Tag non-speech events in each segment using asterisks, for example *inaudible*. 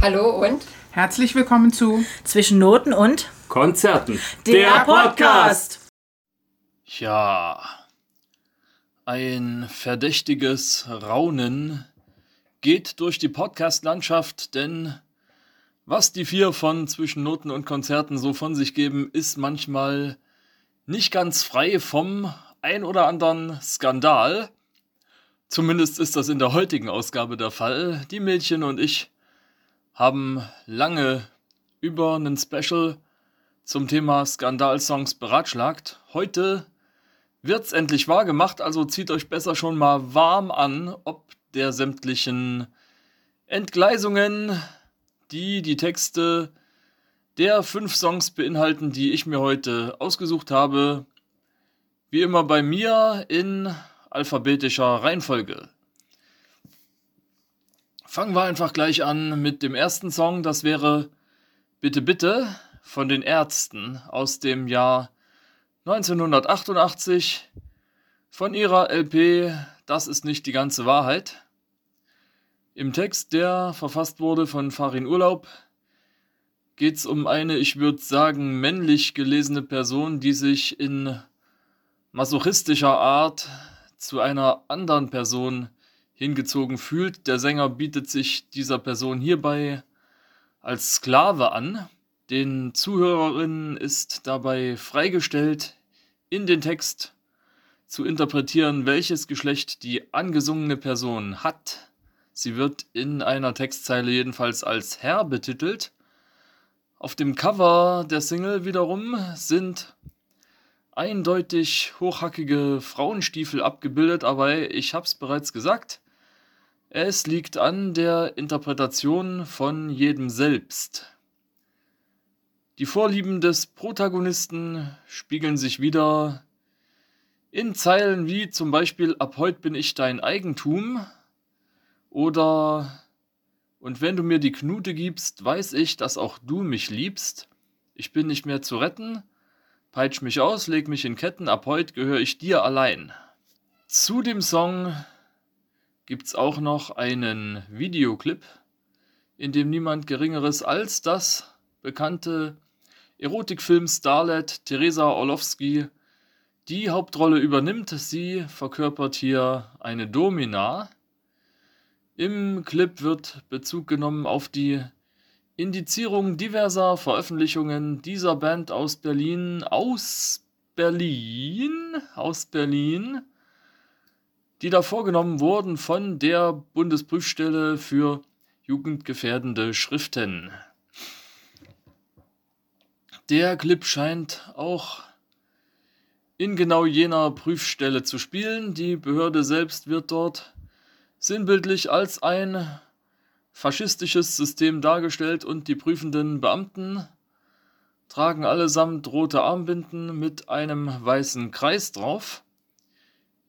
Hallo und Herzlich willkommen zu Zwischen Noten und Konzerten. der, Podcast. Ja, ein verdächtiges Raunen geht durch die Podcast-Landschaft, denn was die vier von Zwischen Noten und Konzerten so von sich geben, ist manchmal nicht ganz frei vom ein oder anderen Skandal. Zumindest ist das in der heutigen Ausgabe der Fall. Die Mädchen und ich haben lange über einen Special zum Thema Skandalsongs beratschlagt. Heute wird's endlich wahr gemacht, also zieht euch besser schon mal warm an, ob der sämtlichen Entgleisungen, die die Texte der fünf Songs beinhalten, die ich mir heute ausgesucht habe. Wie immer bei mir in alphabetischer Reihenfolge. Fangen wir einfach gleich an mit dem ersten Song. Das wäre Bitte Bitte von den Ärzten aus dem Jahr 1988 von ihrer LP Das ist nicht die ganze Wahrheit. Im Text, der verfasst wurde von Farin Urlaub, geht es um eine, ich würde sagen, männlich gelesene Person, die sich in masochistischer Art zu einer anderen Person hingezogen fühlt. Der Sänger bietet sich dieser Person hierbei als Sklave an. Den Zuhörerinnen ist dabei freigestellt, in den Text zu interpretieren, welches Geschlecht die angesungene Person hat. Sie wird in einer Textzeile jedenfalls als Herr betitelt. Auf dem Cover der Single wiederum sind eindeutig hochhackige Frauenstiefel abgebildet, aber ich hab's bereits gesagt, es liegt an der Interpretation von jedem selbst. Die Vorlieben des Protagonisten spiegeln sich wieder in Zeilen wie zum Beispiel Ab heut bin ich dein Eigentum oder Und wenn du mir die Knute gibst, weiß ich, dass auch du mich liebst. Ich bin nicht mehr zu retten. Peitsch mich aus, leg mich in Ketten, ab heut gehöre ich dir allein. Zu dem Song gibt's auch noch einen Videoclip, in dem niemand Geringeres als das bekannte Erotikfilm Starlet Teresa Orlowski die Hauptrolle übernimmt. Sie verkörpert hier eine Domina. Im Clip wird Bezug genommen auf die Indizierung diverser Veröffentlichungen dieser Band aus Berlin, aus Berlin, aus Berlin, die da vorgenommen wurden von der Bundesprüfstelle für jugendgefährdende Schriften. Der Clip scheint auch in genau jener Prüfstelle zu spielen. Die Behörde selbst wird dort sinnbildlich als ein faschistisches System dargestellt und die prüfenden Beamten tragen allesamt rote Armbinden mit einem weißen Kreis drauf,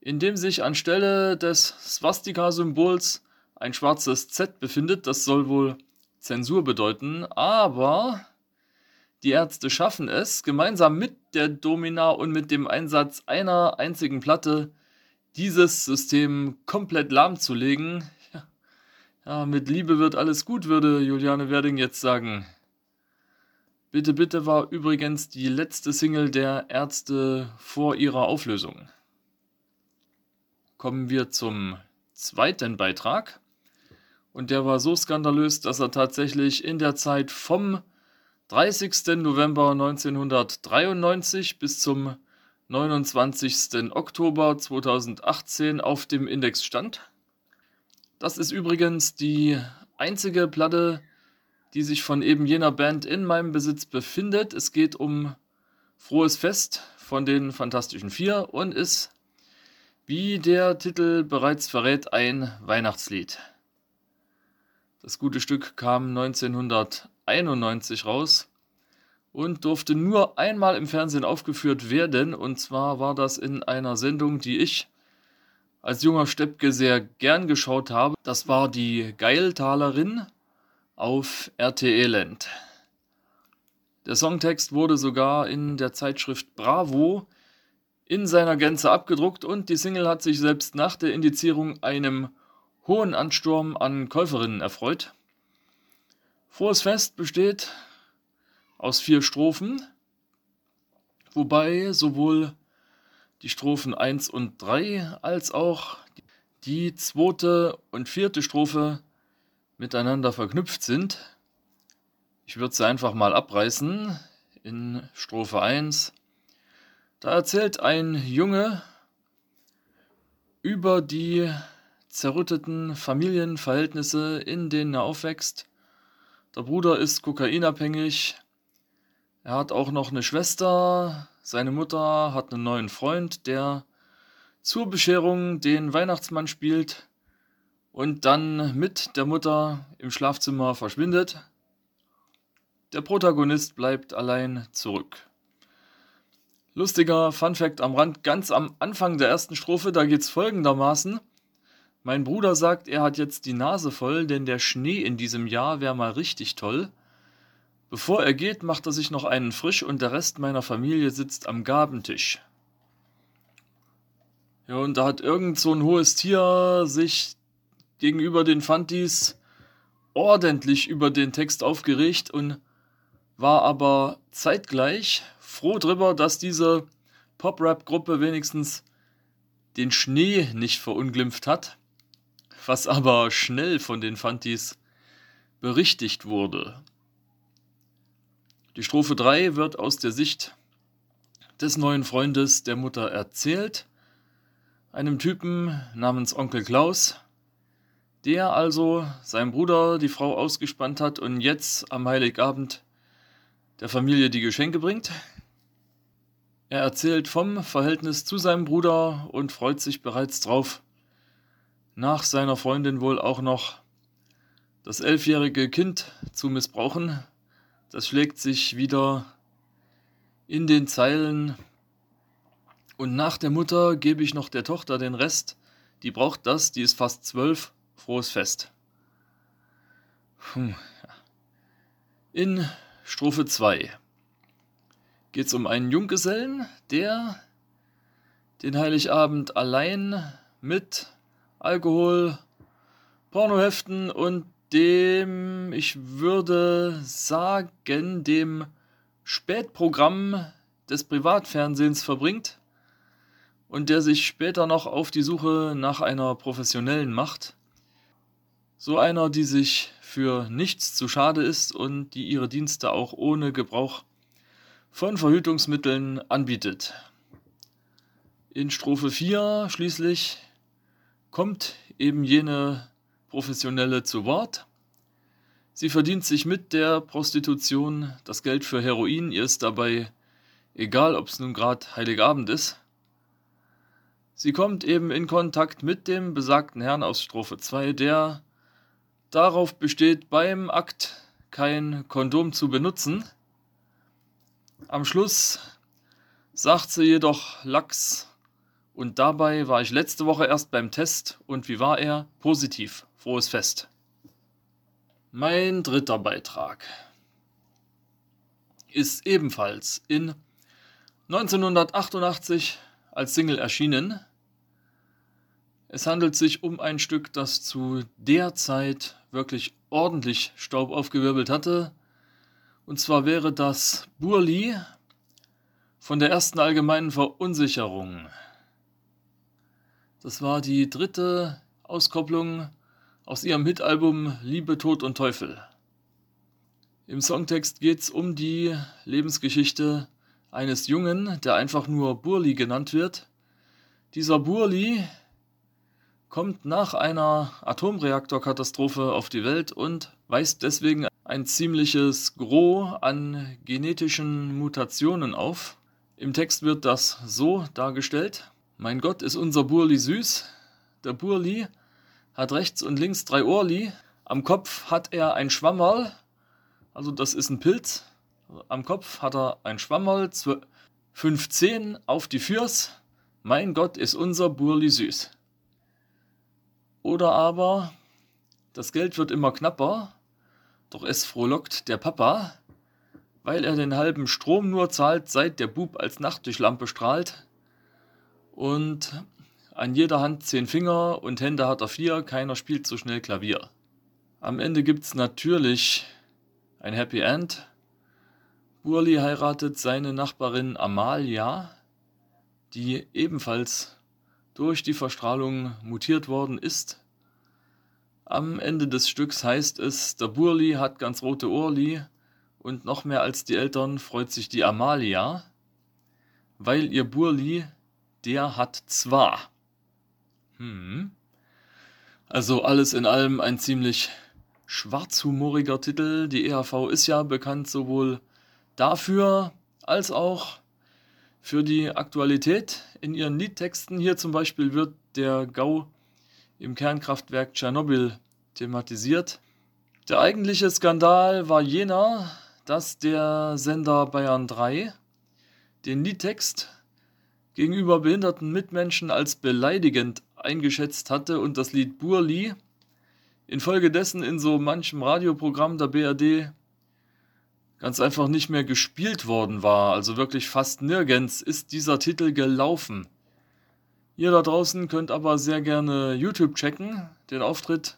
in dem sich anstelle des Swastika-Symbols ein schwarzes Z befindet. Das soll wohl Zensur bedeuten, aber die Ärzte schaffen es, gemeinsam mit der Domina und mit dem Einsatz einer einzigen Platte dieses System komplett lahmzulegen. Ja, ja, mit Liebe wird alles gut, würde Juliane Werding jetzt sagen. Bitte, bitte war übrigens die letzte Single der Ärzte vor ihrer Auflösung. Kommen wir zum zweiten Beitrag. Und der war so skandalös, dass er tatsächlich in der Zeit vom 30. November 1993 bis zum 29. Oktober 2018 auf dem Index stand. Das ist übrigens die einzige Platte, die sich von eben jener Band in meinem Besitz befindet. Es geht um Frohes Fest von den Fantastischen Vier und ist, wie der Titel bereits verrät, ein Weihnachtslied. Das gute Stück kam 1991 raus und durfte nur einmal im Fernsehen aufgeführt werden. Und zwar war das in einer Sendung, die ich als junger Steppke sehr gern geschaut habe. Das war die Geiltalerin auf RTL Land. Der Songtext wurde sogar in der Zeitschrift Bravo in seiner Gänze abgedruckt und die Single hat sich selbst nach der Indizierung einem hohen Ansturm an Käuferinnen erfreut. Frohes Fest besteht aus vier Strophen, wobei sowohl die Strophen 1 und 3 als auch die zweite und vierte Strophe miteinander verknüpft sind. Ich würde sie einfach mal abreißen. In Strophe 1, da erzählt ein Junge über die zerrütteten Familienverhältnisse, in denen er aufwächst. Der Bruder ist kokainabhängig. Er hat auch noch eine Schwester. Seine Mutter hat einen neuen Freund, der zur Bescherung den Weihnachtsmann spielt und dann mit der Mutter im Schlafzimmer verschwindet. Der Protagonist bleibt allein zurück. Lustiger Funfact am Rand, ganz am Anfang der ersten Strophe, da geht es folgendermaßen. Mein Bruder sagt, er hat jetzt die Nase voll, denn der Schnee in diesem Jahr wäre mal richtig toll. Bevor er geht, macht er sich noch einen frisch und der Rest meiner Familie sitzt am Gabentisch. Ja, und da hat irgend so ein hohes Tier sich gegenüber den Fantis ordentlich über den Text aufgeregt und war aber zeitgleich froh drüber, dass diese Pop-Rap-Gruppe wenigstens den Schnee nicht verunglimpft hat, was aber schnell von den Fantis berichtigt wurde. Die Strophe 3 wird aus der Sicht des neuen Freundes der Mutter erzählt, einem Typen namens Onkel Klaus, der also seinem Bruder die Frau ausgespannt hat und jetzt am Heiligabend der Familie die Geschenke bringt. Er erzählt vom Verhältnis zu seinem Bruder und freut sich bereits drauf, nach seiner Freundin wohl auch noch das elfjährige Kind zu missbrauchen. Das schlägt sich wieder in den Zeilen. Und nach der Mutter gebe ich noch der Tochter den Rest. Die braucht das, die ist fast zwölf Frohes Fest. In Strophe 2 geht es um einen Junggesellen, der den Heiligabend allein mit Alkohol, Pornoheften und dem, ich würde sagen, dem Spätprogramm des Privatfernsehens verbringt und der sich später noch auf die Suche nach einer professionellen macht. So einer, die sich für nichts zu schade ist und die ihre Dienste auch ohne Gebrauch von Verhütungsmitteln anbietet. In Strophe 4 schließlich kommt eben jene Professionelle zu Wort. Sie verdient sich mit der Prostitution das Geld für Heroin, ihr ist dabei egal, ob es nun gerade Heiligabend ist. Sie kommt eben in Kontakt mit dem besagten Herrn aus Strophe 2, der darauf besteht, beim Akt kein Kondom zu benutzen. Am Schluss sagt sie jedoch Lachs und dabei war ich letzte Woche erst beim Test und wie war er? Positiv. Frohes Fest. Mein dritter Beitrag ist ebenfalls in 1988 als Single erschienen. Es handelt sich um ein Stück, das zu der Zeit wirklich ordentlich Staub aufgewirbelt hatte. Und zwar wäre das Burli von der ersten allgemeinen Verunsicherung. Das war die dritte Auskopplung aus ihrem Hitalbum Liebe, Tod und Teufel. Im Songtext geht es um die Lebensgeschichte eines Jungen, der einfach nur Burli genannt wird. Dieser Burli kommt nach einer Atomreaktorkatastrophe auf die Welt und weist deswegen ein ziemliches Gros an genetischen Mutationen auf. Im Text wird das so dargestellt. Mein Gott, ist unser Burli süß. Der Burli hat rechts und links drei Ohrli. Am Kopf hat er ein Schwammerl, also das ist ein Pilz. Am Kopf hat er ein Schwammerl, 15 auf die Fürs. Mein Gott, ist unser Burli süß. Oder aber das Geld wird immer knapper, doch es frohlockt der Papa, weil er den halben Strom nur zahlt, seit der Bub als Nachttischlampe strahlt. Und an jeder Hand zehn Finger und Hände hat er vier, keiner spielt so schnell Klavier. Am Ende gibt's natürlich ein Happy End. Burli heiratet seine Nachbarin Amalia, die ebenfalls durch die Verstrahlung mutiert worden ist. Am Ende des Stücks heißt es, der Burli hat ganz rote Ohrli und noch mehr als die Eltern freut sich die Amalia, weil ihr Burli, der hat zwar. Hm. Also alles in allem ein ziemlich schwarzhumoriger Titel. Die EHV ist ja bekannt sowohl dafür als auch für die Aktualität in ihren Liedtexten. Hier zum Beispiel wird der GAU im Kernkraftwerk Tschernobyl thematisiert. Der eigentliche Skandal war jener, dass der Sender Bayern 3 den Liedtext gegenüber behinderten Mitmenschen als beleidigend eingeschätzt hatte und das Lied Burli infolgedessen in so manchem Radioprogramm der BRD ganz einfach nicht mehr gespielt worden war. Also wirklich fast nirgends ist dieser Titel gelaufen. Ihr da draußen könnt aber sehr gerne YouTube checken, den Auftritt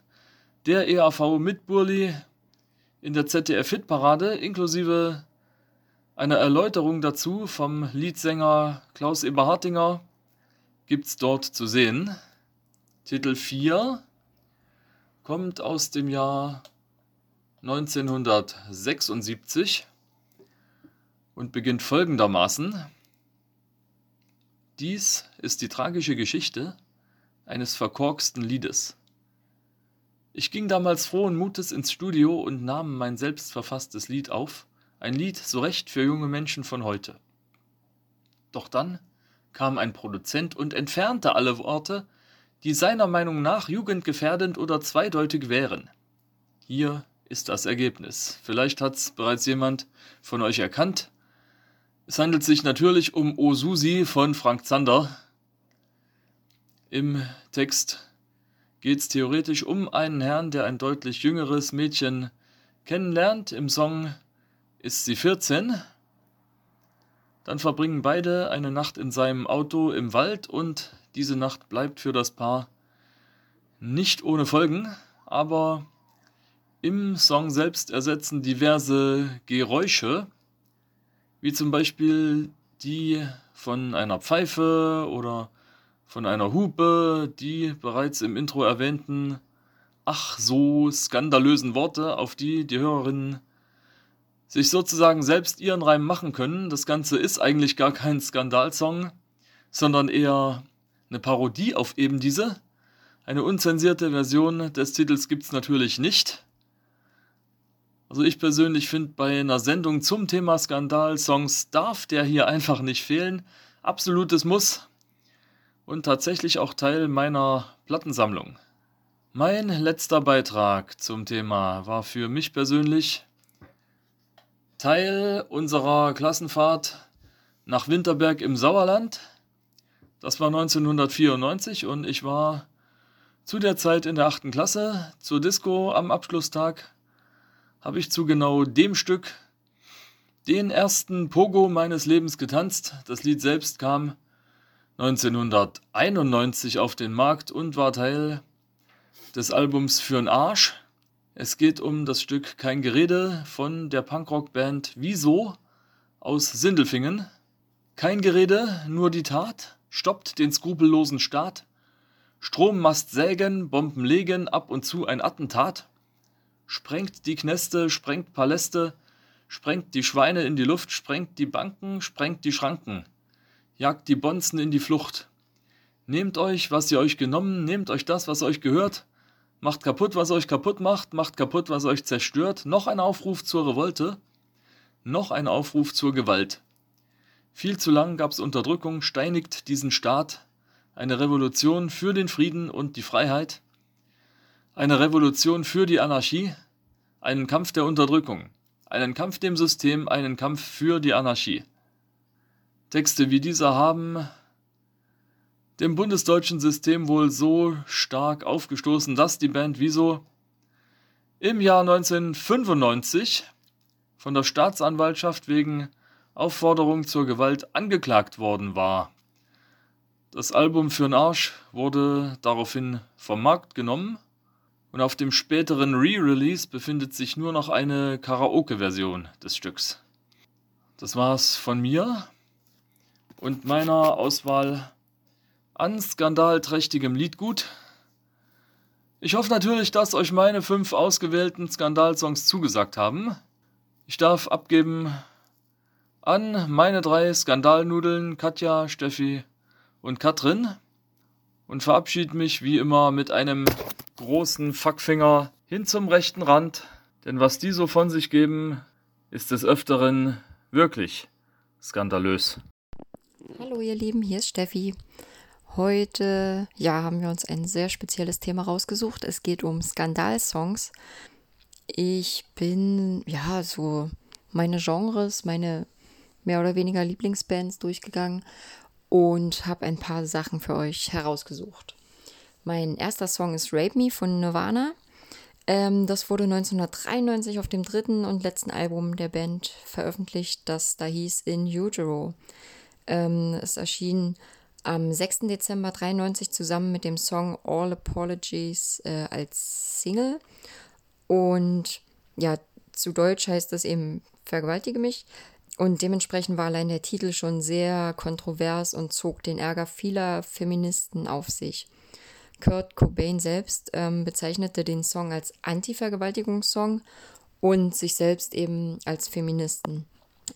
der EAV mit Burli in der ZDF-Hitparade, inklusive einer Erläuterung dazu vom Leadsänger Klaus Eberhartinger, gibt's dort zu sehen. Titel 4 kommt aus dem Jahr 1976 und beginnt folgendermaßen. Dies ist die tragische Geschichte eines verkorksten Liedes. Ich ging damals frohen Mutes ins Studio und nahm mein selbst verfasstes Lied auf, ein Lied so recht für junge Menschen von heute. Doch dann kam ein Produzent und entfernte alle Worte, die seiner Meinung nach jugendgefährdend oder zweideutig wären. Hier ist das Ergebnis. Vielleicht hat es bereits jemand von euch erkannt. Es handelt sich natürlich um O Susi von Frank Zander. Im Text geht es theoretisch um einen Herrn, der ein deutlich jüngeres Mädchen kennenlernt. Im Song ist sie 14. Dann verbringen beide eine Nacht in seinem Auto im Wald und diese Nacht bleibt für das Paar nicht ohne Folgen, aber im Song selbst ersetzen diverse Geräusche, wie zum Beispiel die von einer Pfeife oder von einer Hupe, die bereits im Intro erwähnten, ach so skandalösen Worte, auf die die Hörerinnen sich sozusagen selbst ihren Reim machen können. Das Ganze ist eigentlich gar kein Skandalsong, sondern eher eine Parodie auf eben diese. Eine unzensierte Version des Titels gibt es natürlich nicht. Also ich persönlich finde, bei einer Sendung zum Thema Skandal-Songs darf der hier einfach nicht fehlen. Absolutes Muss. Und tatsächlich auch Teil meiner Plattensammlung. Mein letzter Beitrag zum Thema war für mich persönlich Teil unserer Klassenfahrt nach Winterberg im Sauerland. Das war 1994 und ich war zu der Zeit in der achten Klasse zur Disco am Abschlusstag habe ich zu genau dem Stück den ersten Pogo meines Lebens getanzt. Das Lied selbst kam 1991 auf den Markt und war Teil des Albums Für'n Arsch. Es geht um das Stück Kein Gerede von der Punkrock-Band Wieso aus Sindelfingen. Kein Gerede, nur die Tat, stoppt den skrupellosen Staat. Strommast sägen, Bomben legen, ab und zu ein Attentat sprengt die Kneste, sprengt Paläste, sprengt die Schweine in die Luft, sprengt die Banken, sprengt die Schranken, jagt die Bonzen in die Flucht. Nehmt euch, was ihr euch genommen, nehmt euch das, was euch gehört, macht kaputt, was euch kaputt macht, macht kaputt, was euch zerstört. Noch ein Aufruf zur Revolte, noch ein Aufruf zur Gewalt. Viel zu lang gab's Unterdrückung, steinigt diesen Staat, eine Revolution für den Frieden und die Freiheit, eine Revolution für die Anarchie, einen Kampf der Unterdrückung, einen Kampf dem System, einen Kampf für die Anarchie. Texte wie dieser haben dem bundesdeutschen System wohl so stark aufgestoßen, dass die Band Wieso im Jahr 1995 von der Staatsanwaltschaft wegen Aufforderung zur Gewalt angeklagt worden war. Das Album Für'n Arsch wurde daraufhin vom Markt genommen und auf dem späteren Re-Release befindet sich nur noch eine Karaoke-Version des Stücks. Das war's von mir und meiner Auswahl an skandalträchtigem Liedgut. Ich hoffe natürlich, dass euch meine fünf ausgewählten Skandalsongs zugesagt haben. Ich darf abgeben an meine drei Skandalnudeln Katja, Steffi und Katrin und verabschiede mich wie immer mit einem großen Fackfinger hin zum rechten Rand, denn was die so von sich geben, ist des Öfteren wirklich skandalös. Hallo ihr Lieben, hier ist Steffi. Heute, ja, haben wir uns ein sehr spezielles Thema rausgesucht. Es geht um Skandalsongs. Ich bin, ja, so meine Genres, meine mehr oder weniger Lieblingsbands durchgegangen und habe ein paar Sachen für euch herausgesucht. Mein erster Song ist Rape Me von Nirvana. Ähm, das wurde 1993 auf dem dritten und letzten Album der Band veröffentlicht, das da hieß In Utero. Ähm, es erschien am 6. Dezember 1993 zusammen mit dem Song All Apologies äh, als Single. Und ja, zu Deutsch heißt das eben Vergewaltige mich. Und dementsprechend war allein der Titel schon sehr kontrovers und zog den Ärger vieler Feministen auf sich. Kurt Cobain selbst ähm, bezeichnete den Song als Anti-Vergewaltigungssong und sich selbst eben als Feministen.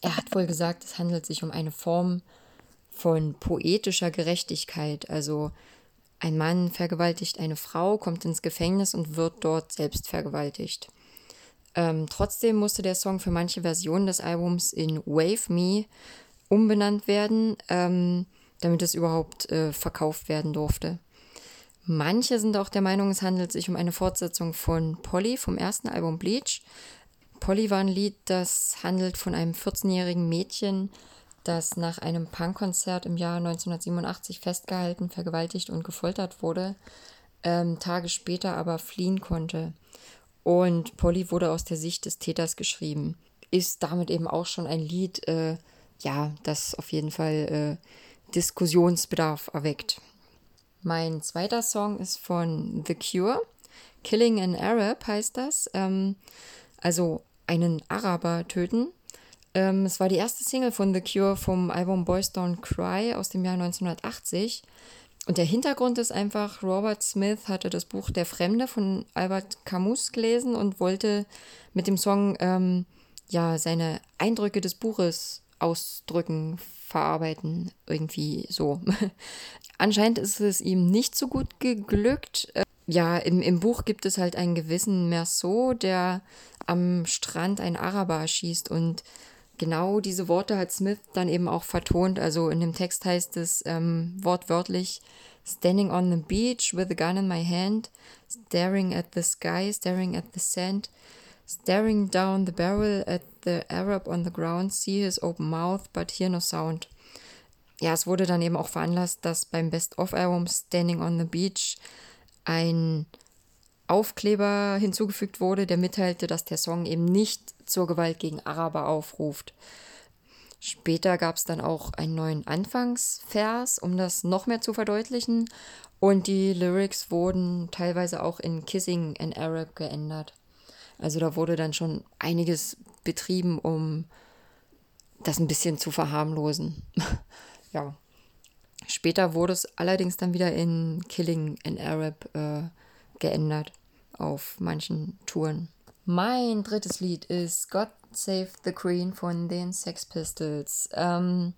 Er hat wohl gesagt, es handelt sich um eine Form von poetischer Gerechtigkeit. Also ein Mann vergewaltigt eine Frau, kommt ins Gefängnis und wird dort selbst vergewaltigt. Ähm, trotzdem musste der Song für manche Versionen des Albums in Wave Me umbenannt werden, ähm, damit es überhaupt äh, verkauft werden durfte. Manche sind auch der Meinung, es handelt sich um eine Fortsetzung von Polly vom ersten Album Bleach. Polly war ein Lied, das handelt von einem 14-jährigen Mädchen, das nach einem Punkkonzert im Jahr 1987 festgehalten, vergewaltigt und gefoltert wurde, ähm, Tage später aber fliehen konnte. Und Polly wurde aus der Sicht des Täters geschrieben. Ist damit eben auch schon ein Lied, äh, ja, das auf jeden Fall äh, Diskussionsbedarf erweckt. Mein zweiter Song ist von The Cure. Killing an Arab heißt das. Ähm, also einen Araber töten. Ähm, es war die erste Single von The Cure vom Album Boys Don't Cry aus dem Jahr 1980. Und der Hintergrund ist einfach, Robert Smith hatte das Buch Der Fremde von Albert Camus gelesen und wollte mit dem Song ähm, ja seine Eindrücke des Buches ausdrücken, verarbeiten, irgendwie so. *laughs* Anscheinend ist es ihm nicht so gut geglückt. Äh, ja, im, im Buch gibt es halt einen gewissen Merceau, der am Strand einen Araber erschießt und genau diese Worte hat Smith dann eben auch vertont. Also in dem Text heißt es ähm, wortwörtlich, Standing on the beach with a gun in my hand, staring at the sky, staring at the sand, staring down the barrel at the Arab on the ground, see his open mouth, but hear no sound. Ja, es wurde dann eben auch veranlasst, dass beim Best-of-Album Standing on the Beach ein Aufkleber hinzugefügt wurde, der mitteilte, dass der Song eben nicht zur Gewalt gegen Araber aufruft. Später gab es dann auch einen neuen Anfangsvers, um das noch mehr zu verdeutlichen. Und die Lyrics wurden teilweise auch in Kissing in Arab geändert. Also da wurde dann schon einiges betrieben, um das ein bisschen zu verharmlosen. *laughs* ja. Später wurde es allerdings dann wieder in Killing in Arab äh, geändert auf manchen Touren. Mein drittes Lied ist God Save the Queen von den Sex Pistols. Ähm,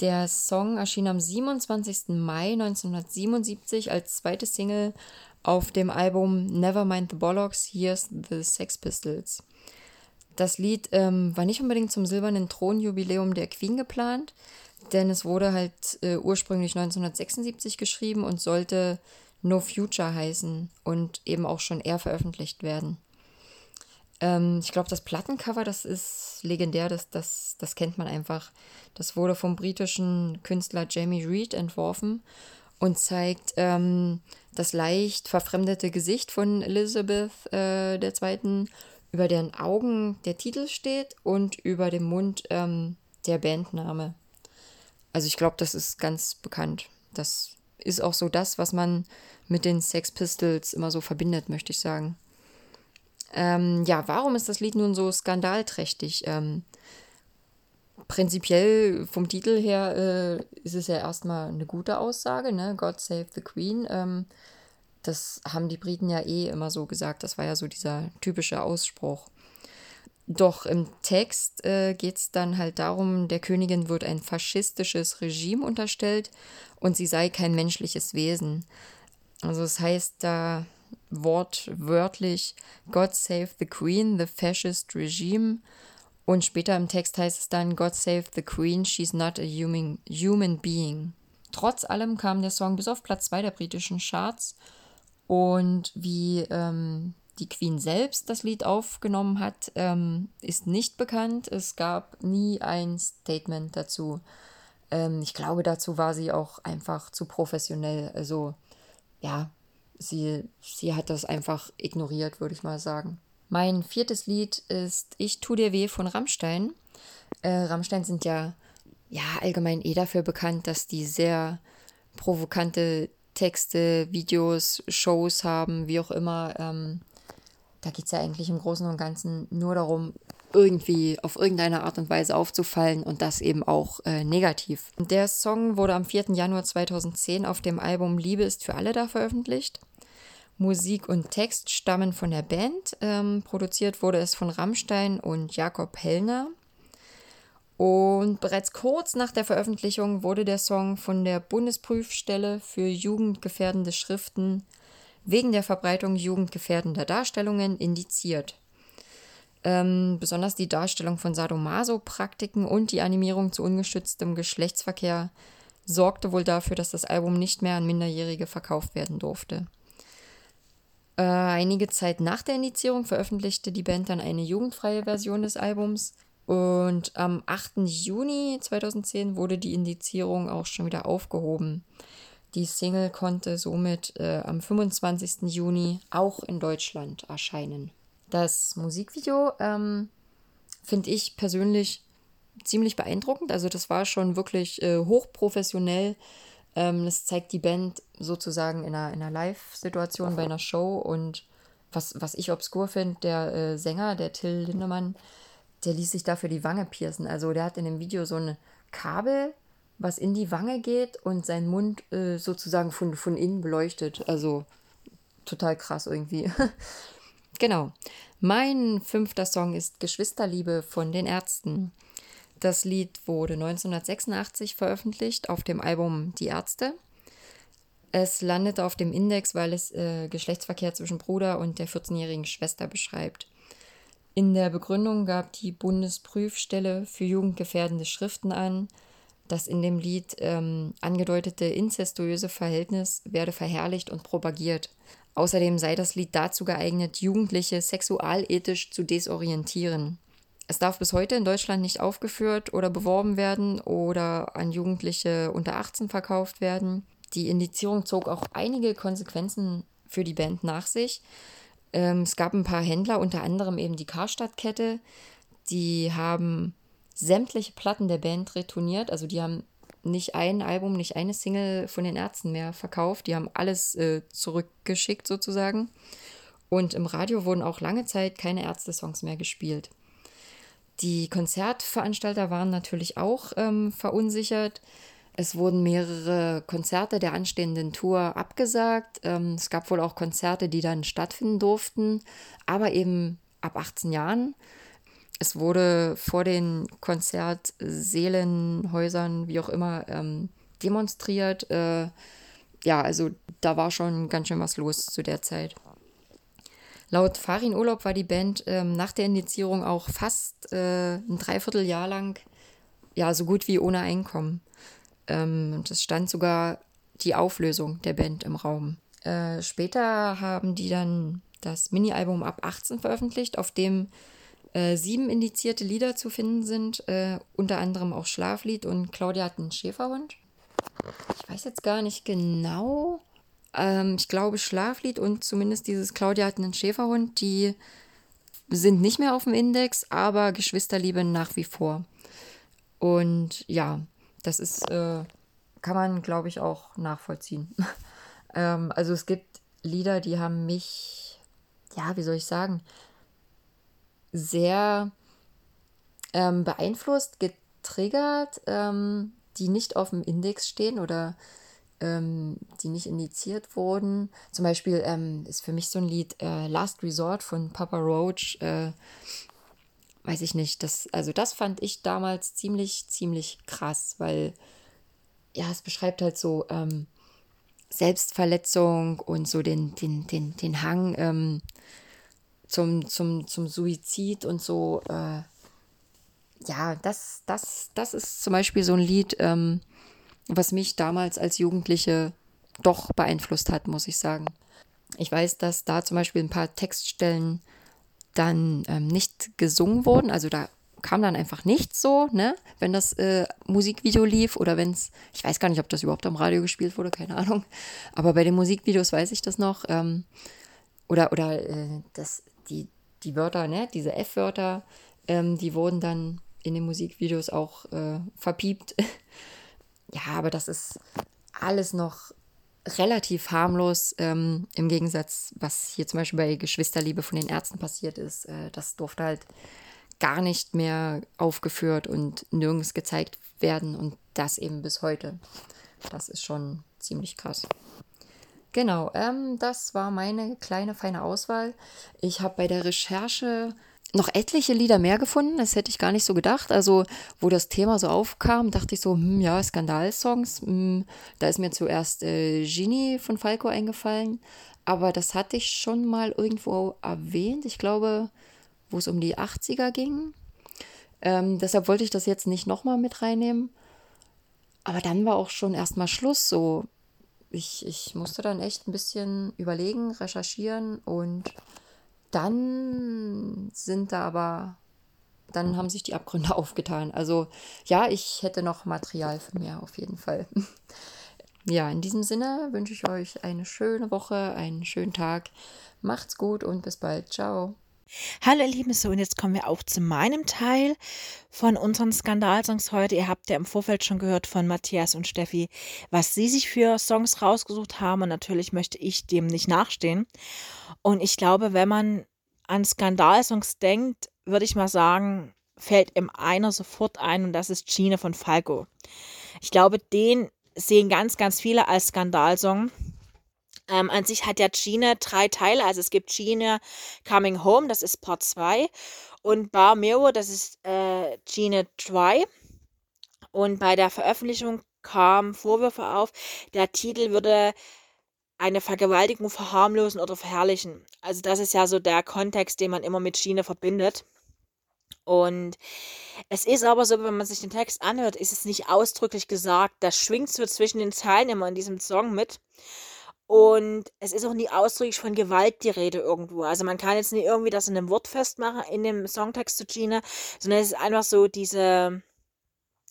der Song erschien am 27. Mai 1977 als zweite Single auf dem Album Nevermind the Bollocks, Here's the Sex Pistols. Das Lied ähm, war nicht unbedingt zum silbernen Thronjubiläum der Queen geplant, denn es wurde halt äh, ursprünglich 1976 geschrieben und sollte No Future heißen und eben auch schon eher veröffentlicht werden. Ähm, ich glaube, das Plattencover, das ist legendär, das, das, das kennt man einfach. Das wurde vom britischen Künstler Jamie Reed entworfen und zeigt ähm, das leicht verfremdete Gesicht von Elizabeth äh, II., über deren Augen der Titel steht und über dem Mund ähm, der Bandname. Also ich glaube, das ist ganz bekannt. Das ist auch so das, was man mit den Sex Pistols immer so verbindet, möchte ich sagen. Ähm, ja, warum ist das Lied nun so skandalträchtig? Ähm, prinzipiell vom Titel her äh, ist es ja erstmal eine gute Aussage, ne? God Save the Queen. Ähm, das haben die Briten ja eh immer so gesagt. Das war ja so dieser typische Ausspruch. Doch im Text äh, geht es dann halt darum, der Königin wird ein faschistisches Regime unterstellt und sie sei kein menschliches Wesen. Also es heißt da wortwörtlich God save the Queen, the fascist regime. Und später im Text heißt es dann God save the Queen, she's not a human, human being. Trotz allem kam der Song bis auf Platz 2 der britischen Charts. Und wie ähm, die Queen selbst das Lied aufgenommen hat, ähm, ist nicht bekannt. Es gab nie ein Statement dazu. Ähm, ich glaube, dazu war sie auch einfach zu professionell. Also ja, sie, sie hat das einfach ignoriert, würde ich mal sagen. Mein viertes Lied ist Ich tu dir weh von Rammstein. Äh, Rammstein sind ja, ja allgemein eh dafür bekannt, dass die sehr provokante Texte, Videos, Shows haben, wie auch immer. Ähm, da geht es ja eigentlich im Großen und Ganzen nur darum, irgendwie auf irgendeine Art und Weise aufzufallen und das eben auch äh, negativ. Der Song wurde am 4. Januar 2010 auf dem Album Liebe ist für alle da veröffentlicht. Musik und Text stammen von der Band. Ähm, produziert wurde es von Rammstein und Jakob Hellner. Und bereits kurz nach der Veröffentlichung wurde der Song von der Bundesprüfstelle für jugendgefährdende Schriften wegen der Verbreitung jugendgefährdender Darstellungen indiziert. Ähm, besonders die Darstellung von Sadomaso-Praktiken und die Animierung zu ungeschütztem Geschlechtsverkehr sorgte wohl dafür, dass das Album nicht mehr an Minderjährige verkauft werden durfte. Äh, einige Zeit nach der Indizierung veröffentlichte die Band dann eine jugendfreie Version des Albums und am 8. Juni 2010 wurde die Indizierung auch schon wieder aufgehoben. Die Single konnte somit äh, am 25. Juni auch in Deutschland erscheinen. Das Musikvideo ähm, finde ich persönlich ziemlich beeindruckend. Also das war schon wirklich äh, hochprofessionell. Ähm, das zeigt die Band sozusagen in einer, in einer Live-Situation bei einer Show. Und was, was ich obskur finde, der äh, Sänger, der Till Lindemann, der ließ sich dafür die Wange piercen. Also der hat in dem Video so ein Kabel was in die Wange geht und sein Mund äh, sozusagen von, von innen beleuchtet. Also total krass irgendwie. *laughs* genau. Mein fünfter Song ist Geschwisterliebe von den Ärzten. Das Lied wurde 1986 veröffentlicht auf dem Album Die Ärzte. Es landete auf dem Index, weil es äh, Geschlechtsverkehr zwischen Bruder und der 14-jährigen Schwester beschreibt. In der Begründung gab die Bundesprüfstelle für jugendgefährdende Schriften an, das in dem Lied ähm, angedeutete inzestuöse Verhältnis werde verherrlicht und propagiert. Außerdem sei das Lied dazu geeignet, Jugendliche sexualethisch zu desorientieren. Es darf bis heute in Deutschland nicht aufgeführt oder beworben werden oder an Jugendliche unter 18 verkauft werden. Die Indizierung zog auch einige Konsequenzen für die Band nach sich. Ähm, es gab ein paar Händler, unter anderem eben die Karstadt-Kette, die haben sämtliche Platten der Band retourniert. Also die haben nicht ein Album, nicht eine Single von den Ärzten mehr verkauft. Die haben alles äh, zurückgeschickt sozusagen. Und im Radio wurden auch lange Zeit keine Ärzte-Songs mehr gespielt. Die Konzertveranstalter waren natürlich auch ähm, verunsichert. Es wurden mehrere Konzerte der anstehenden Tour abgesagt. Ähm, es gab wohl auch Konzerte, die dann stattfinden durften, aber eben ab 18 Jahren. Es wurde vor den Konzertsälen, wie auch immer, ähm, demonstriert. Äh, ja, also da war schon ganz schön was los zu der Zeit. Laut Farin Urlaub war die Band ähm, nach der Indizierung auch fast äh, ein Dreivierteljahr lang ja so gut wie ohne Einkommen. Ähm, und es stand sogar die Auflösung der Band im Raum. Äh, später haben die dann das Mini-Album ab 18 veröffentlicht, auf dem äh, sieben indizierte Lieder zu finden sind, äh, unter anderem auch Schlaflied und Claudia hat einen Schäferhund. Ich weiß jetzt gar nicht genau. Ähm, ich glaube Schlaflied und zumindest dieses Claudia hat einen Schäferhund, die sind nicht mehr auf dem Index, aber Geschwisterliebe nach wie vor. Und ja, das ist äh, kann man, glaube ich, auch nachvollziehen. *laughs* ähm, also es gibt Lieder, die haben mich, ja, wie soll ich sagen, sehr ähm, beeinflusst, getriggert, ähm, die nicht auf dem Index stehen oder ähm, die nicht indiziert wurden. Zum Beispiel ähm, ist für mich so ein Lied äh, Last Resort von Papa Roach. Äh, weiß ich nicht. Das, also das fand ich damals ziemlich, ziemlich krass, weil ja, es beschreibt halt so ähm, Selbstverletzung und so den, den, den, den Hang ähm, zum, zum, zum Suizid und so. Äh, ja, das, das, das ist zum Beispiel so ein Lied, ähm, was mich damals als Jugendliche doch beeinflusst hat, muss ich sagen. Ich weiß, dass da zum Beispiel ein paar Textstellen dann ähm, nicht gesungen wurden. Also da kam dann einfach nichts so, ne? Wenn das äh, Musikvideo lief oder wenn es, ich weiß gar nicht, ob das überhaupt am Radio gespielt wurde, keine Ahnung. Aber bei den Musikvideos weiß ich das noch. Ähm, oder oder äh, das, die, die Wörter, ne? Diese F-Wörter, ähm, die wurden dann in den Musikvideos auch äh, verpiept. *laughs* ja, aber das ist alles noch relativ harmlos, ähm, im Gegensatz, was hier zum Beispiel bei Geschwisterliebe von den Ärzten passiert ist. Äh, das durfte halt gar nicht mehr aufgeführt und nirgends gezeigt werden und das eben bis heute. Das ist schon ziemlich krass. Genau, ähm, das war meine kleine feine Auswahl. Ich habe bei der Recherche noch etliche Lieder mehr gefunden. Das hätte ich gar nicht so gedacht. Also, wo das Thema so aufkam, dachte ich so, hm, ja, Skandalsongs. Hm, da ist mir zuerst äh, Genie von Falco eingefallen. Aber das hatte ich schon mal irgendwo erwähnt. Ich glaube, wo es um die 80er ging. Ähm, deshalb wollte ich das jetzt nicht nochmal mit reinnehmen. Aber dann war auch schon erstmal Schluss. So, ich, ich musste dann echt ein bisschen überlegen, recherchieren und dann sind da aber, dann haben sich die Abgründe *laughs* aufgetan. Also ja, ich hätte noch Material für mehr auf jeden Fall. *laughs* Ja, in diesem Sinne wünsche ich euch eine schöne Woche, einen schönen Tag. Macht's gut und bis bald. Ciao. Hallo ihr Lieben, so und jetzt kommen wir auch zu meinem Teil von unseren Skandalsongs heute. Ihr habt ja im Vorfeld schon gehört von Matthias und Steffi, was sie sich für Songs rausgesucht haben und natürlich möchte ich dem nicht nachstehen. Und ich glaube, wenn man an Skandalsongs denkt, würde ich mal sagen, fällt ihm einer sofort ein und das ist Gine von Falco. Ich glaube, den sehen ganz, ganz viele als Skandalsong. Ähm, an sich hat ja Gina drei Teile. Also es gibt Gina Coming Home, das ist Part 2. Und Bar Mirror, das ist äh, Gina 3. Und bei der Veröffentlichung kamen Vorwürfe auf, der Titel würde eine Vergewaltigung verharmlosen oder verherrlichen. Also das ist ja so der Kontext, den man immer mit Schiene verbindet. Und es ist aber so, wenn man sich den Text anhört, ist es nicht ausdrücklich gesagt. Das schwingt so zwischen den Zeilen immer in diesem Song mit. Und es ist auch nie ausdrücklich von Gewalt die Rede irgendwo. Also man kann jetzt nicht irgendwie das in einem Wort festmachen, in dem Songtext zu Gina, sondern es ist einfach so diese,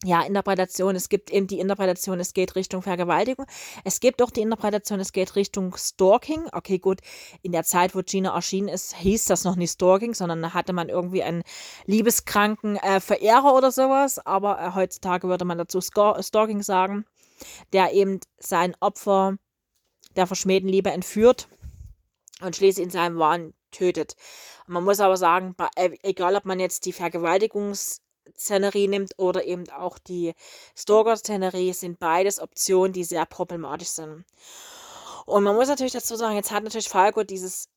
ja, Interpretation. Es gibt eben die Interpretation, es geht Richtung Vergewaltigung. Es gibt auch die Interpretation, es geht Richtung Stalking. Okay, gut, in der Zeit, wo Gina erschienen ist, hieß das noch nicht Stalking, sondern da hatte man irgendwie einen liebeskranken äh, Verehrer oder sowas. Aber äh, heutzutage würde man dazu Stalking sagen, der eben sein Opfer der verschmähten Liebe entführt und schließlich in seinem Wahn tötet. Man muss aber sagen, äh, egal ob man jetzt die Vergewaltigungsszenerie nimmt oder eben auch die Stalker-Szenerie, sind beides Optionen, die sehr problematisch sind. Und man muss natürlich dazu sagen, jetzt hat natürlich Falco dieses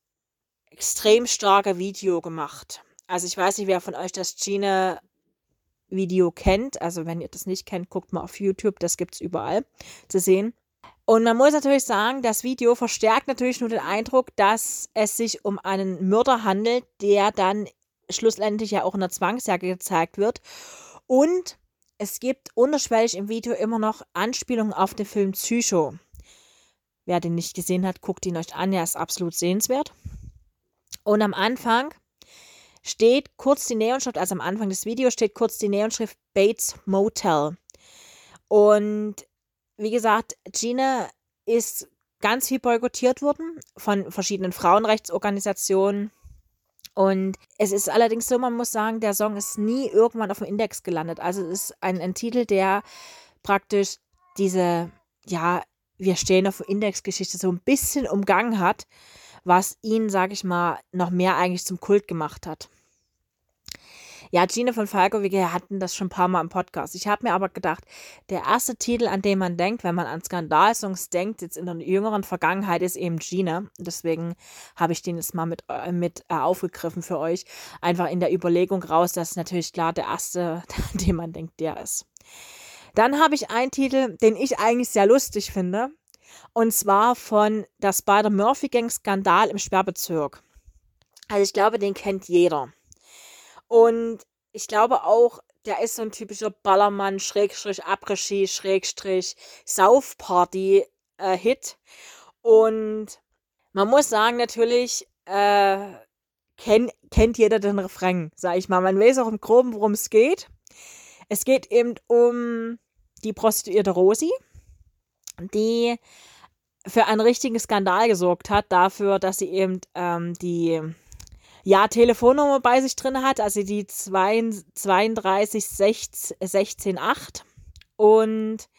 extrem starke Video gemacht. Also ich weiß nicht, wer von euch das Gina Video kennt. Also wenn ihr das nicht kennt, guckt mal auf YouTube, das gibt es überall zu sehen. Und man muss natürlich sagen, das Video verstärkt natürlich nur den Eindruck, dass es sich um einen Mörder handelt, der dann schlussendlich ja auch in der Zwangsjacke gezeigt wird. Und es gibt unterschwellig im Video immer noch Anspielungen auf den Film Psycho. Wer den nicht gesehen hat, guckt ihn euch an, er ist absolut sehenswert. Und am Anfang steht kurz die Neonschrift, also am Anfang des Videos steht kurz die Neonschrift Bates Motel. Und wie gesagt, Gina ist ganz viel boykottiert worden von verschiedenen Frauenrechtsorganisationen. Und es ist allerdings so, man muss sagen, der Song ist nie irgendwann auf dem Index gelandet. Also es ist ein, ein Titel, der praktisch diese, ja, wir stehen auf Indexgeschichte so ein bisschen umgangen hat, was ihn, sag ich mal, noch mehr eigentlich zum Kult gemacht hat. Ja, Gina von Falco, wir hatten das schon ein paar Mal im Podcast. Ich habe mir aber gedacht, der erste Titel, an den man denkt, wenn man an Skandalsongs denkt, jetzt in der jüngeren Vergangenheit, ist eben Gina. Deswegen habe ich den jetzt mal mit, äh, mit äh, aufgegriffen für euch. Einfach in der Überlegung raus, dass natürlich klar der erste, an *laughs* den man denkt, der ist. Dann habe ich einen Titel, den ich eigentlich sehr lustig finde. Und zwar von der Spider-Murphy-Gang-Skandal im Sperrbezirk. Also ich glaube, den kennt jeder. Und ich glaube auch, der ist so ein typischer Ballermann, Schrägstrich, Après-Ski, Schrägstrich, Saufparty-Hit. Äh, Und man muss sagen, natürlich, äh, kenn, kennt jeder den Refrain, sag ich mal. Man weiß auch im Groben, worum es geht. Es geht eben um die Prostituierte Rosi, die für einen richtigen Skandal gesorgt hat, dafür, dass sie eben ähm, die ja, Telefonnummer bei sich drin hat, also die 32 16 8. Und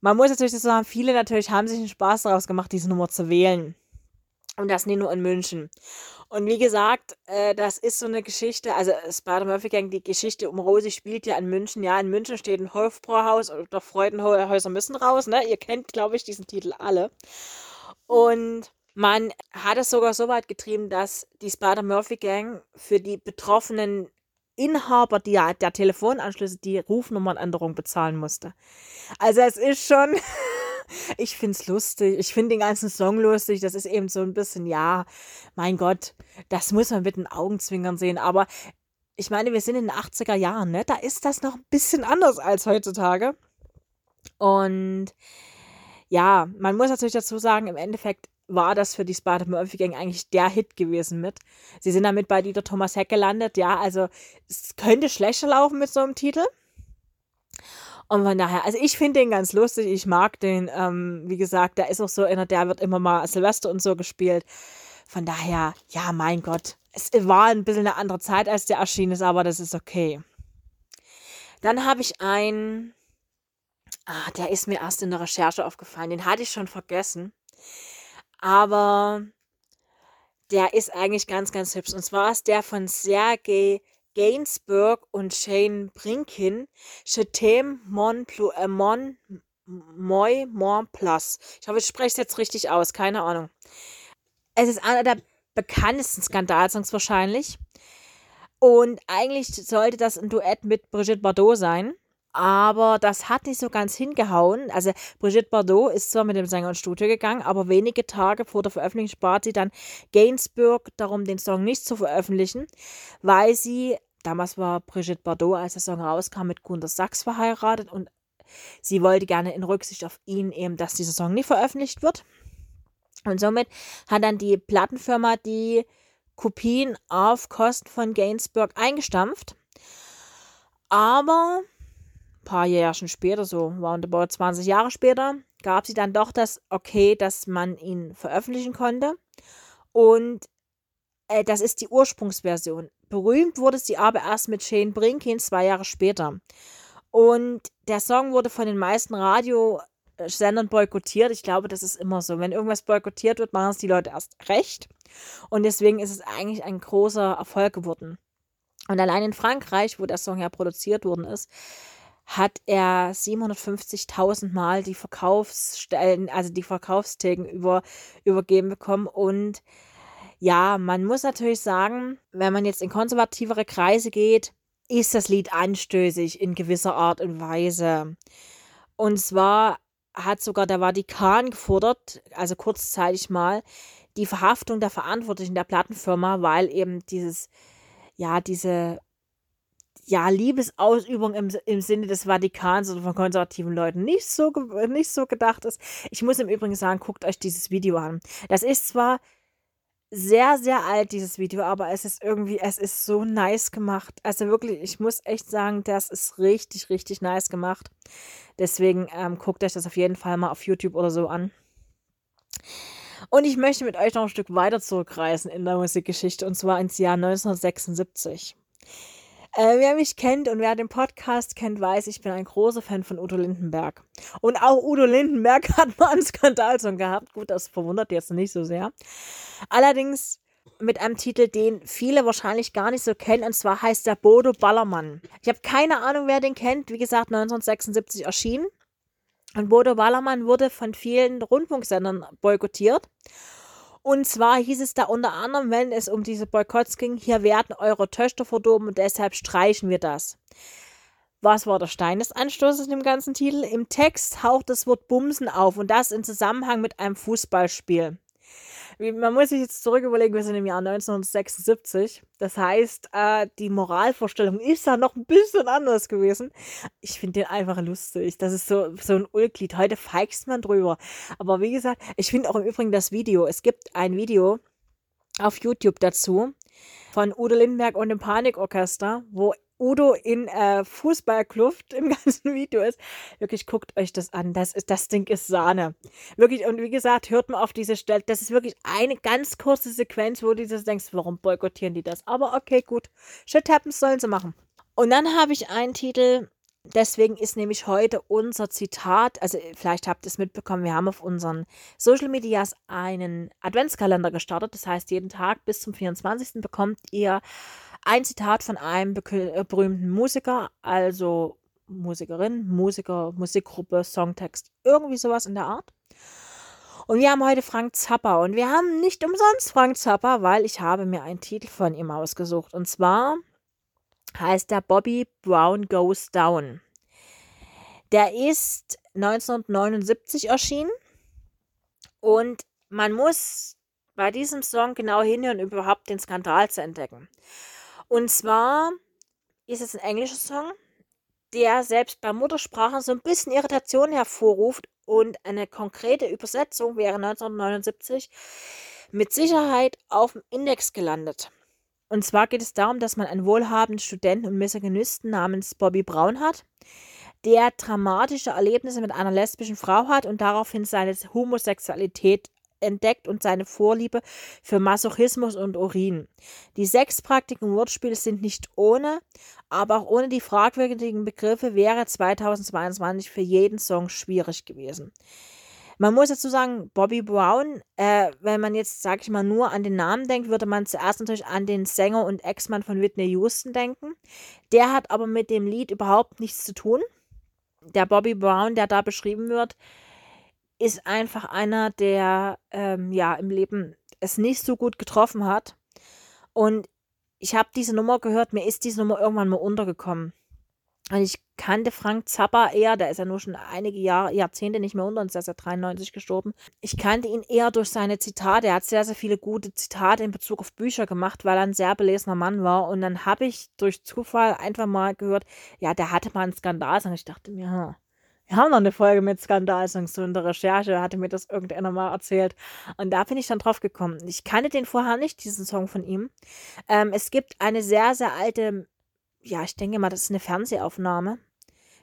man muss natürlich so sagen, viele natürlich haben sich einen Spaß daraus gemacht, diese Nummer zu wählen. Und das nicht nur in München. Und wie gesagt, äh, das ist so eine Geschichte, also Spider-Murphy Gang, die Geschichte um Rosi spielt ja in München. Ja, in München steht ein Hofbrauhaus oder Freudenhäuser müssen raus, ne? Ihr kennt, glaube ich, diesen Titel alle. Und man hat es sogar so weit getrieben, dass die Spider-Murphy-Gang für die betroffenen Inhaber der, der Telefonanschlüsse die Rufnummernänderung bezahlen musste. Also es ist schon, *laughs* ich finde es lustig, ich finde den ganzen Song lustig, das ist eben so ein bisschen, ja, mein Gott, das muss man mit den Augenzwinkern sehen, aber ich meine, wir sind in den 80er Jahren, ne? Da ist das noch ein bisschen anders als heutzutage. Und ja, man muss natürlich dazu sagen, im Endeffekt war das für die Sparta Murphy Gang eigentlich der Hit gewesen mit. Sie sind damit bei Dieter Thomas Heck gelandet, ja, also es könnte schlechter laufen mit so einem Titel. Und von daher, also ich finde den ganz lustig, ich mag den, ähm, wie gesagt, der ist auch so einer, der wird immer mal Silvester und so gespielt. Von daher, ja, mein Gott, es war ein bisschen eine andere Zeit, als der erschienen ist, aber das ist okay. Dann habe ich einen, ah, der ist mir erst in der Recherche aufgefallen, den hatte ich schon vergessen aber der ist eigentlich ganz, ganz hübsch. Und zwar ist der von Sergei Gainsbourg und Shane Brinkin. Je t'aime mon, äh, mon, moi, mon plus. Ich hoffe, ich spreche es jetzt richtig aus. Keine Ahnung. Es ist einer der bekanntesten Skandalsongs wahrscheinlich. Und eigentlich sollte das ein Duett mit Brigitte Bardot sein aber das hat nicht so ganz hingehauen. Also Brigitte Bardot ist zwar mit dem Sänger ins Studio gegangen, aber wenige Tage vor der Veröffentlichung bat sie dann Gainsbourg darum, den Song nicht zu veröffentlichen, weil sie, damals war Brigitte Bardot, als der Song rauskam, mit Gunter Sachs verheiratet und sie wollte gerne in Rücksicht auf ihn eben, dass dieser Song nicht veröffentlicht wird. Und somit hat dann die Plattenfirma die Kopien auf Kosten von Gainsbourg eingestampft. Aber paar Jährchen später, so roundabout 20 Jahre später, gab sie dann doch das Okay, dass man ihn veröffentlichen konnte. Und äh, das ist die Ursprungsversion. Berühmt wurde sie aber erst mit Shane Brinkin zwei Jahre später. Und der Song wurde von den meisten Radiosendern boykottiert. Ich glaube, das ist immer so. Wenn irgendwas boykottiert wird, machen es die Leute erst recht. Und deswegen ist es eigentlich ein großer Erfolg geworden. Und allein in Frankreich, wo der Song ja produziert worden ist, hat er 750.000 Mal die Verkaufsstellen, also die Verkaufstheken über, übergeben bekommen. Und ja, man muss natürlich sagen, wenn man jetzt in konservativere Kreise geht, ist das Lied anstößig in gewisser Art und Weise. Und zwar hat sogar der Vatikan gefordert, also kurzzeitig mal, die Verhaftung der Verantwortlichen der Plattenfirma, weil eben dieses, ja, diese ja, Liebesausübung im, im Sinne des Vatikans oder von konservativen Leuten nicht so, nicht so gedacht ist. Ich muss im Übrigen sagen, guckt euch dieses Video an. Das ist zwar sehr, sehr alt, dieses Video, aber es ist irgendwie, es ist so nice gemacht. Also wirklich, ich muss echt sagen, das ist richtig, richtig nice gemacht. Deswegen ähm, guckt euch das auf jeden Fall mal auf YouTube oder so an. Und ich möchte mit euch noch ein Stück weiter zurückreisen in der Musikgeschichte und zwar ins Jahr 1976. Äh, wer mich kennt und wer den Podcast kennt, weiß, ich bin ein großer Fan von Udo Lindenberg. Und auch Udo Lindenberg *laughs* hat mal einen Skandalsong gehabt. Gut, das verwundert jetzt nicht so sehr. Allerdings mit einem Titel, den viele wahrscheinlich gar nicht so kennen, und zwar heißt der Bodo Ballermann. Ich habe keine Ahnung, wer den kennt. Wie gesagt, 1976 erschienen. Und Bodo Ballermann wurde von vielen Rundfunksendern boykottiert. Und zwar hieß es da unter anderem, wenn es um diese Boykotts ging, hier werden eure Töchter verdorben und deshalb streichen wir das. Was war der Stein des Anstoßes in dem ganzen Titel? Im Text taucht das Wort Bumsen auf und das in Zusammenhang mit einem Fußballspiel man muss sich jetzt zurück überlegen, wir sind im Jahr 1976. Das heißt, äh, die Moralvorstellung ist da noch ein bisschen anders gewesen. Ich finde den einfach lustig. Das ist so, so ein Ulglied. Heute feigst man drüber. Aber wie gesagt, ich finde auch im Übrigen das Video. Es gibt ein Video auf YouTube dazu von Udo Lindenberg und dem Panikorchester, wo Udo in äh, Fußballkluft im *laughs* ganzen Video ist. Wirklich, guckt euch das an. Das, ist, das Ding ist Sahne. Wirklich, und wie gesagt, hört mal auf diese Stelle. Das ist wirklich eine ganz kurze Sequenz, wo du das denkst, warum boykottieren die das? Aber okay, gut. Shit happens sollen sie machen. Und dann habe ich einen Titel, deswegen ist nämlich heute unser Zitat, also vielleicht habt ihr es mitbekommen, wir haben auf unseren Social Medias einen Adventskalender gestartet. Das heißt, jeden Tag bis zum 24. bekommt ihr ein Zitat von einem äh, berühmten Musiker, also Musikerin, Musiker, Musikgruppe, Songtext, irgendwie sowas in der Art. Und wir haben heute Frank Zappa und wir haben nicht umsonst Frank Zappa, weil ich habe mir einen Titel von ihm ausgesucht. Und zwar heißt der Bobby Brown Goes Down. Der ist 1979 erschienen und man muss bei diesem Song genau hinhören, um überhaupt den Skandal zu entdecken. Und zwar ist es ein englischer Song, der selbst bei Muttersprache so ein bisschen Irritation hervorruft und eine konkrete Übersetzung wäre 1979 mit Sicherheit auf dem Index gelandet. Und zwar geht es darum, dass man einen wohlhabenden Studenten und Misogynisten namens Bobby Brown hat, der dramatische Erlebnisse mit einer lesbischen Frau hat und daraufhin seine Homosexualität entdeckt und seine Vorliebe für Masochismus und Urin. Die Sexpraktiken und Wortspiele sind nicht ohne, aber auch ohne die fragwürdigen Begriffe wäre 2022 für jeden Song schwierig gewesen. Man muss dazu sagen, Bobby Brown, äh, wenn man jetzt, sag ich mal, nur an den Namen denkt, würde man zuerst natürlich an den Sänger und Ex-Mann von Whitney Houston denken. Der hat aber mit dem Lied überhaupt nichts zu tun. Der Bobby Brown, der da beschrieben wird, ist einfach einer, der ähm, ja im Leben es nicht so gut getroffen hat. Und ich habe diese Nummer gehört, mir ist diese Nummer irgendwann mal untergekommen. Und ich kannte Frank Zappa eher, der ist ja nur schon einige Jahre, Jahrzehnte nicht mehr unter uns, der ist ja 93 gestorben. Ich kannte ihn eher durch seine Zitate. Er hat sehr, sehr viele gute Zitate in Bezug auf Bücher gemacht, weil er ein sehr belesener Mann war. Und dann habe ich durch Zufall einfach mal gehört, ja, der hatte mal einen Skandal. Und ich dachte mir, hm, wir haben noch eine Folge mit Skandalsongs so in der Recherche, hatte mir das irgendeiner mal erzählt. Und da bin ich dann drauf gekommen. Ich kannte den vorher nicht, diesen Song von ihm. Ähm, es gibt eine sehr, sehr alte, ja, ich denke mal, das ist eine Fernsehaufnahme.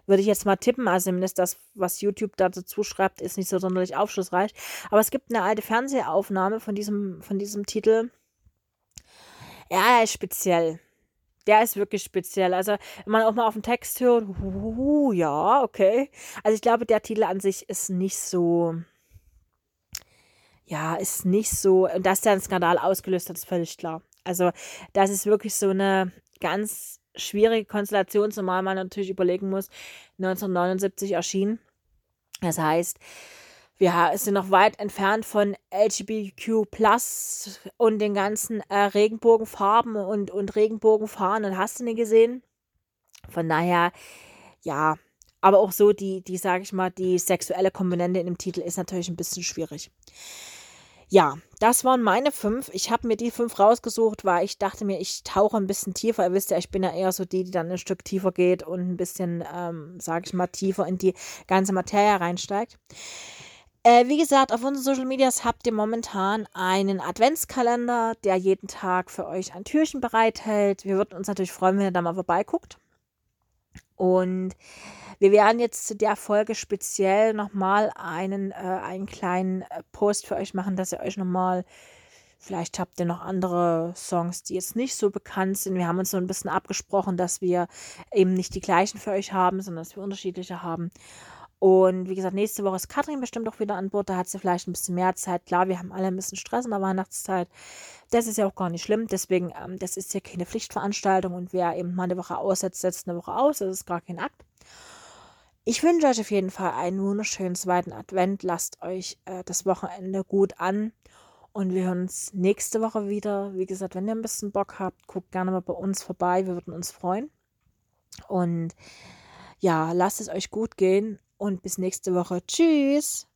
Würde ich jetzt mal tippen, also zumindest das, was YouTube da dazu schreibt, ist nicht so sonderlich aufschlussreich. Aber es gibt eine alte Fernsehaufnahme von diesem, von diesem Titel. Ja, er ist speziell der ist wirklich speziell. Also, wenn man auch mal auf den Text hört, uh, ja, okay. Also, ich glaube, der Titel an sich ist nicht so. Ja, ist nicht so. Und dass der einen Skandal ausgelöst hat, ist völlig klar. Also, das ist wirklich so eine ganz schwierige Konstellation, zumal man natürlich überlegen muss, 1979 erschienen. Das heißt, wir sind noch weit entfernt von LGBTQ Plus und den ganzen äh, Regenbogenfarben und, und Regenbogenfahnen. Hast du nicht gesehen? Von daher, ja, aber auch so die, die, sage ich mal, die sexuelle Komponente in dem Titel ist natürlich ein bisschen schwierig. Ja, das waren meine fünf. Ich habe mir die fünf rausgesucht, weil ich dachte mir, ich tauche ein bisschen tiefer. Ihr wisst ja, ich bin ja eher so die, die dann ein Stück tiefer geht und ein bisschen, ähm, sage ich mal, tiefer in die ganze Materie reinsteigt. Äh, wie gesagt, auf unseren Social Medias habt ihr momentan einen Adventskalender, der jeden Tag für euch ein Türchen bereithält. Wir würden uns natürlich freuen, wenn ihr da mal vorbeiguckt. Und wir werden jetzt zu der Folge speziell nochmal einen, äh, einen kleinen äh, Post für euch machen, dass ihr euch nochmal Vielleicht habt ihr noch andere Songs, die jetzt nicht so bekannt sind. Wir haben uns so ein bisschen abgesprochen, dass wir eben nicht die gleichen für euch haben, sondern dass wir unterschiedliche haben. Und wie gesagt, nächste Woche ist Katrin bestimmt auch wieder an Bord. Da hat sie vielleicht ein bisschen mehr Zeit. Klar, wir haben alle ein bisschen Stress in der Weihnachtszeit. Das ist ja auch gar nicht schlimm. Deswegen, ähm, das ist ja keine Pflichtveranstaltung. Und wer eben mal eine Woche aussetzt, setzt eine Woche aus. Das ist gar kein Akt. Ich wünsche euch auf jeden Fall einen wunderschönen zweiten Advent. Lasst euch äh, das Wochenende gut an. Und wir hören uns nächste Woche wieder. Wie gesagt, wenn ihr ein bisschen Bock habt, guckt gerne mal bei uns vorbei. Wir würden uns freuen. Und ja, lasst es euch gut gehen und bis nächste Woche. Tschüss.